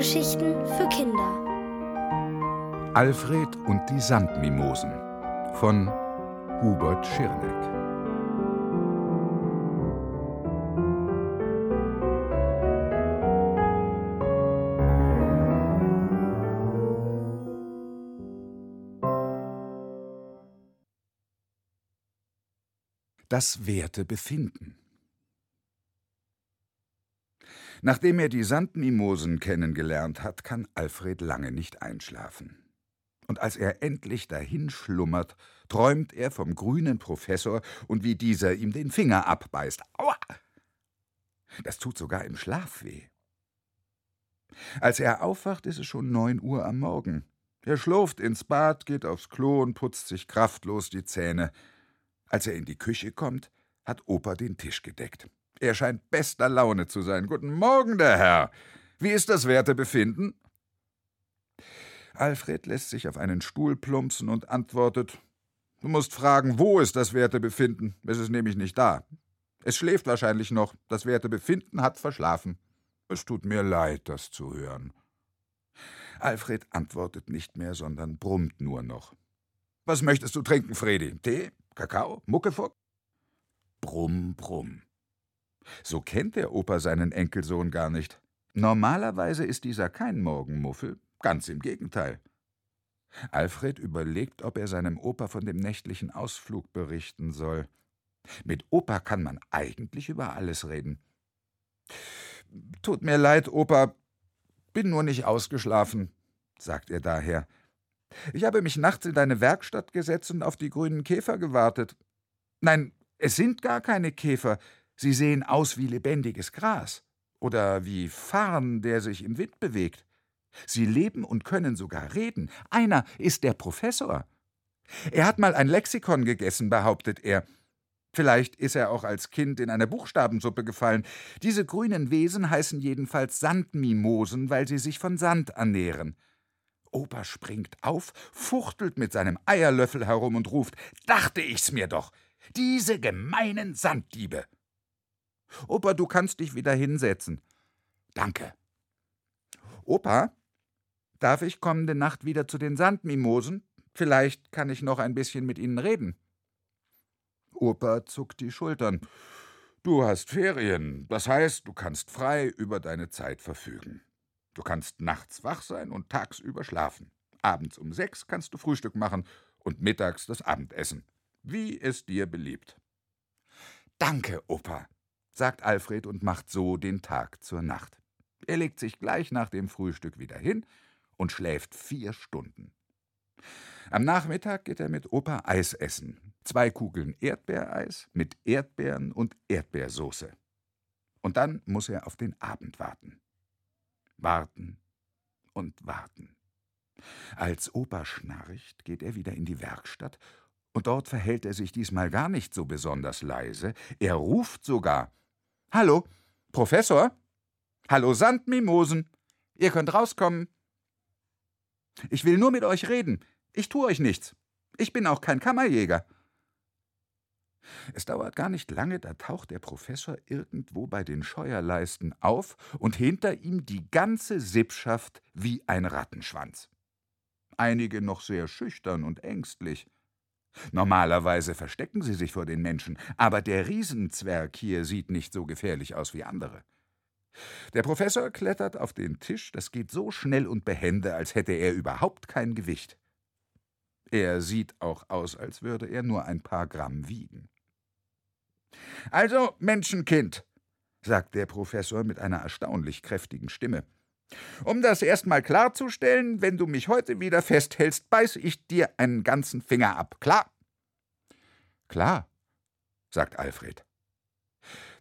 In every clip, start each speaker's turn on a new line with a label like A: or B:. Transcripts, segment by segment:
A: Hörgeschichten für Kinder.
B: Alfred und die Sandmimosen von Hubert Schirneck. Das werte Befinden. Nachdem er die Sandmimosen kennengelernt hat, kann Alfred lange nicht einschlafen. Und als er endlich dahinschlummert, träumt er vom grünen Professor und wie dieser ihm den Finger abbeißt. Aua! Das tut sogar im Schlaf weh. Als er aufwacht, ist es schon neun Uhr am Morgen. Er schlurft ins Bad, geht aufs Klo und putzt sich kraftlos die Zähne. Als er in die Küche kommt, hat Opa den Tisch gedeckt. Er scheint bester Laune zu sein. Guten Morgen, der Herr. Wie ist das Wertebefinden? Alfred lässt sich auf einen Stuhl plumpsen und antwortet: Du musst fragen, wo ist das Wertebefinden? Es ist nämlich nicht da. Es schläft wahrscheinlich noch. Das Wertebefinden hat verschlafen. Es tut mir leid, das zu hören. Alfred antwortet nicht mehr, sondern brummt nur noch. Was möchtest du trinken, Fredi? Tee? Kakao? Muckefuck? Brumm, brumm. So kennt der Opa seinen Enkelsohn gar nicht. Normalerweise ist dieser kein Morgenmuffel, ganz im Gegenteil. Alfred überlegt, ob er seinem Opa von dem nächtlichen Ausflug berichten soll. Mit Opa kann man eigentlich über alles reden. Tut mir leid, Opa, bin nur nicht ausgeschlafen, sagt er daher. Ich habe mich nachts in deine Werkstatt gesetzt und auf die grünen Käfer gewartet. Nein, es sind gar keine Käfer, Sie sehen aus wie lebendiges Gras oder wie Farn, der sich im Wind bewegt. Sie leben und können sogar reden. Einer ist der Professor. Er hat mal ein Lexikon gegessen, behauptet er. Vielleicht ist er auch als Kind in eine Buchstabensuppe gefallen. Diese grünen Wesen heißen jedenfalls Sandmimosen, weil sie sich von Sand ernähren. Opa springt auf, fuchtelt mit seinem Eierlöffel herum und ruft: Dachte ich's mir doch! Diese gemeinen Sanddiebe! Opa, du kannst dich wieder hinsetzen. Danke. Opa, darf ich kommende Nacht wieder zu den Sandmimosen? Vielleicht kann ich noch ein bisschen mit ihnen reden. Opa zuckt die Schultern. Du hast Ferien, das heißt, du kannst frei über deine Zeit verfügen. Du kannst nachts wach sein und tagsüber schlafen. Abends um sechs kannst du Frühstück machen und mittags das Abendessen, wie es dir beliebt. Danke, Opa, sagt Alfred und macht so den Tag zur Nacht. Er legt sich gleich nach dem Frühstück wieder hin und schläft vier Stunden. Am Nachmittag geht er mit Opa Eis essen. Zwei Kugeln Erdbeereis mit Erdbeeren und Erdbeersoße. Und dann muss er auf den Abend warten. Warten und warten. Als Opa schnarcht, geht er wieder in die Werkstatt, und dort verhält er sich diesmal gar nicht so besonders leise, er ruft sogar Hallo, Professor? Hallo, Sandmimosen. Ihr könnt rauskommen. Ich will nur mit euch reden. Ich tue euch nichts. Ich bin auch kein Kammerjäger. Es dauert gar nicht lange, da taucht der Professor irgendwo bei den Scheuerleisten auf und hinter ihm die ganze Sippschaft wie ein Rattenschwanz. Einige noch sehr schüchtern und ängstlich. Normalerweise verstecken sie sich vor den Menschen, aber der Riesenzwerg hier sieht nicht so gefährlich aus wie andere. Der Professor klettert auf den Tisch, das geht so schnell und behende, als hätte er überhaupt kein Gewicht. Er sieht auch aus, als würde er nur ein paar Gramm wiegen. Also, Menschenkind, sagt der Professor mit einer erstaunlich kräftigen Stimme, um das erstmal klarzustellen, wenn du mich heute wieder festhältst, beiß ich dir einen ganzen Finger ab. Klar? Klar, sagt Alfred.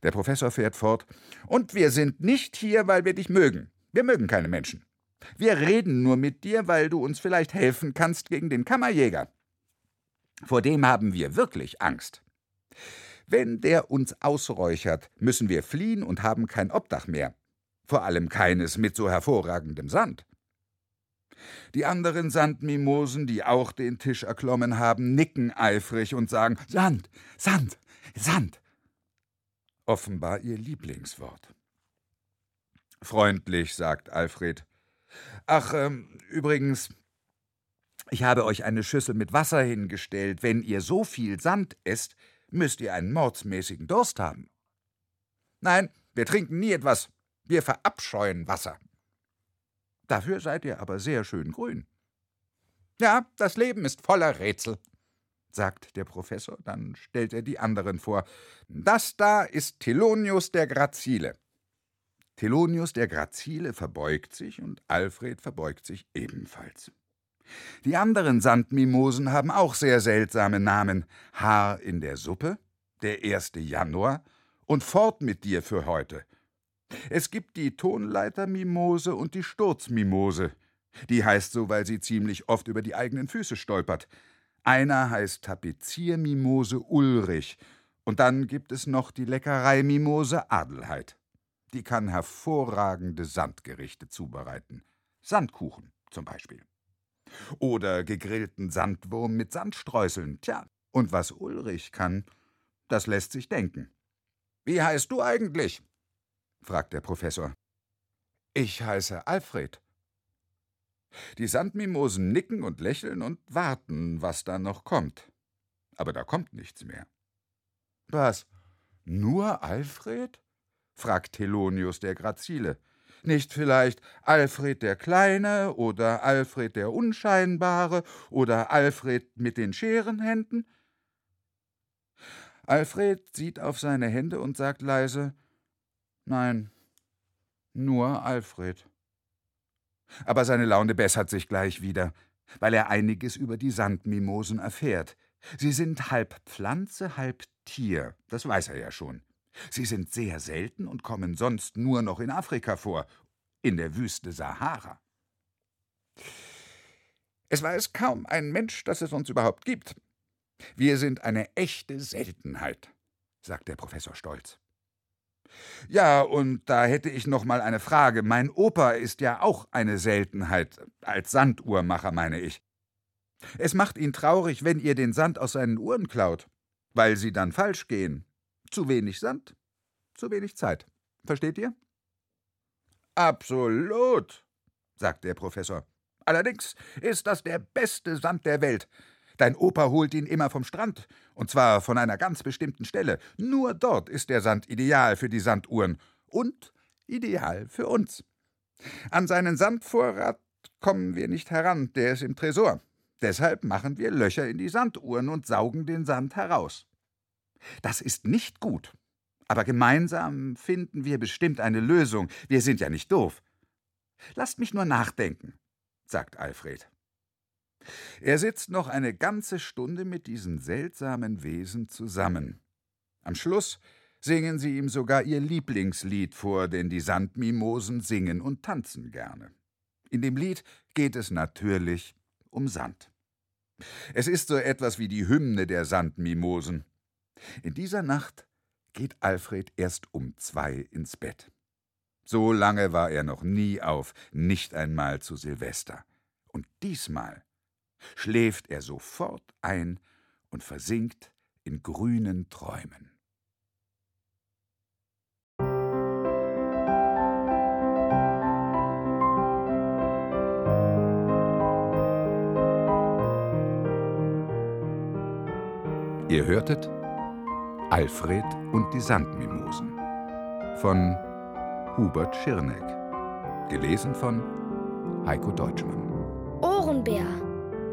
B: Der Professor fährt fort. Und wir sind nicht hier, weil wir dich mögen. Wir mögen keine Menschen. Wir reden nur mit dir, weil du uns vielleicht helfen kannst gegen den Kammerjäger. Vor dem haben wir wirklich Angst. Wenn der uns ausräuchert, müssen wir fliehen und haben kein Obdach mehr vor allem keines mit so hervorragendem Sand. Die anderen Sandmimosen, die auch den Tisch erklommen haben, nicken eifrig und sagen Sand, Sand, Sand. Offenbar ihr Lieblingswort. Freundlich, sagt Alfred, Ach, ähm, übrigens, ich habe euch eine Schüssel mit Wasser hingestellt. Wenn ihr so viel Sand esst, müsst ihr einen mordsmäßigen Durst haben. Nein, wir trinken nie etwas. Wir verabscheuen Wasser. Dafür seid ihr aber sehr schön grün. Ja, das Leben ist voller Rätsel, sagt der Professor, dann stellt er die anderen vor. Das da ist Thelonius der Grazile. Thelonius der Grazile verbeugt sich und Alfred verbeugt sich ebenfalls. Die anderen Sandmimosen haben auch sehr seltsame Namen. Haar in der Suppe, der 1. Januar und fort mit dir für heute. Es gibt die Tonleitermimose und die Sturzmimose. Die heißt so, weil sie ziemlich oft über die eigenen Füße stolpert. Einer heißt Tapeziermimose Ulrich. Und dann gibt es noch die Leckereimimose Adelheid. Die kann hervorragende Sandgerichte zubereiten. Sandkuchen zum Beispiel. Oder gegrillten Sandwurm mit Sandstreuseln. Tja, und was Ulrich kann, das lässt sich denken. Wie heißt du eigentlich? Fragt der Professor. Ich heiße Alfred. Die Sandmimosen nicken und lächeln und warten, was da noch kommt. Aber da kommt nichts mehr. Was? Nur Alfred? fragt Thelonius der Grazile. Nicht vielleicht Alfred der Kleine oder Alfred der Unscheinbare oder Alfred mit den Scherenhänden? Alfred sieht auf seine Hände und sagt leise Nein, nur Alfred. Aber seine Laune bessert sich gleich wieder, weil er einiges über die Sandmimosen erfährt. Sie sind halb Pflanze, halb Tier, das weiß er ja schon. Sie sind sehr selten und kommen sonst nur noch in Afrika vor, in der Wüste Sahara. Es weiß kaum ein Mensch, dass es uns überhaupt gibt. Wir sind eine echte Seltenheit, sagt der Professor stolz. Ja, und da hätte ich noch mal eine Frage. Mein Opa ist ja auch eine Seltenheit, als Sanduhrmacher meine ich. Es macht ihn traurig, wenn ihr den Sand aus seinen Uhren klaut, weil sie dann falsch gehen. Zu wenig Sand, zu wenig Zeit. Versteht ihr? Absolut, sagt der Professor. Allerdings ist das der beste Sand der Welt. Dein Opa holt ihn immer vom Strand, und zwar von einer ganz bestimmten Stelle. Nur dort ist der Sand ideal für die Sanduhren und ideal für uns. An seinen Sandvorrat kommen wir nicht heran, der ist im Tresor. Deshalb machen wir Löcher in die Sanduhren und saugen den Sand heraus. Das ist nicht gut. Aber gemeinsam finden wir bestimmt eine Lösung. Wir sind ja nicht doof. Lasst mich nur nachdenken, sagt Alfred. Er sitzt noch eine ganze Stunde mit diesen seltsamen Wesen zusammen. Am Schluss singen sie ihm sogar ihr Lieblingslied vor, denn die Sandmimosen singen und tanzen gerne. In dem Lied geht es natürlich um Sand. Es ist so etwas wie die Hymne der Sandmimosen. In dieser Nacht geht Alfred erst um zwei ins Bett. So lange war er noch nie auf, nicht einmal zu Silvester. Und diesmal schläft er sofort ein und versinkt in grünen Träumen. Ihr hörtet Alfred und die Sandmimosen von Hubert Schirneck. Gelesen von Heiko Deutschmann.
A: Ohrenbär.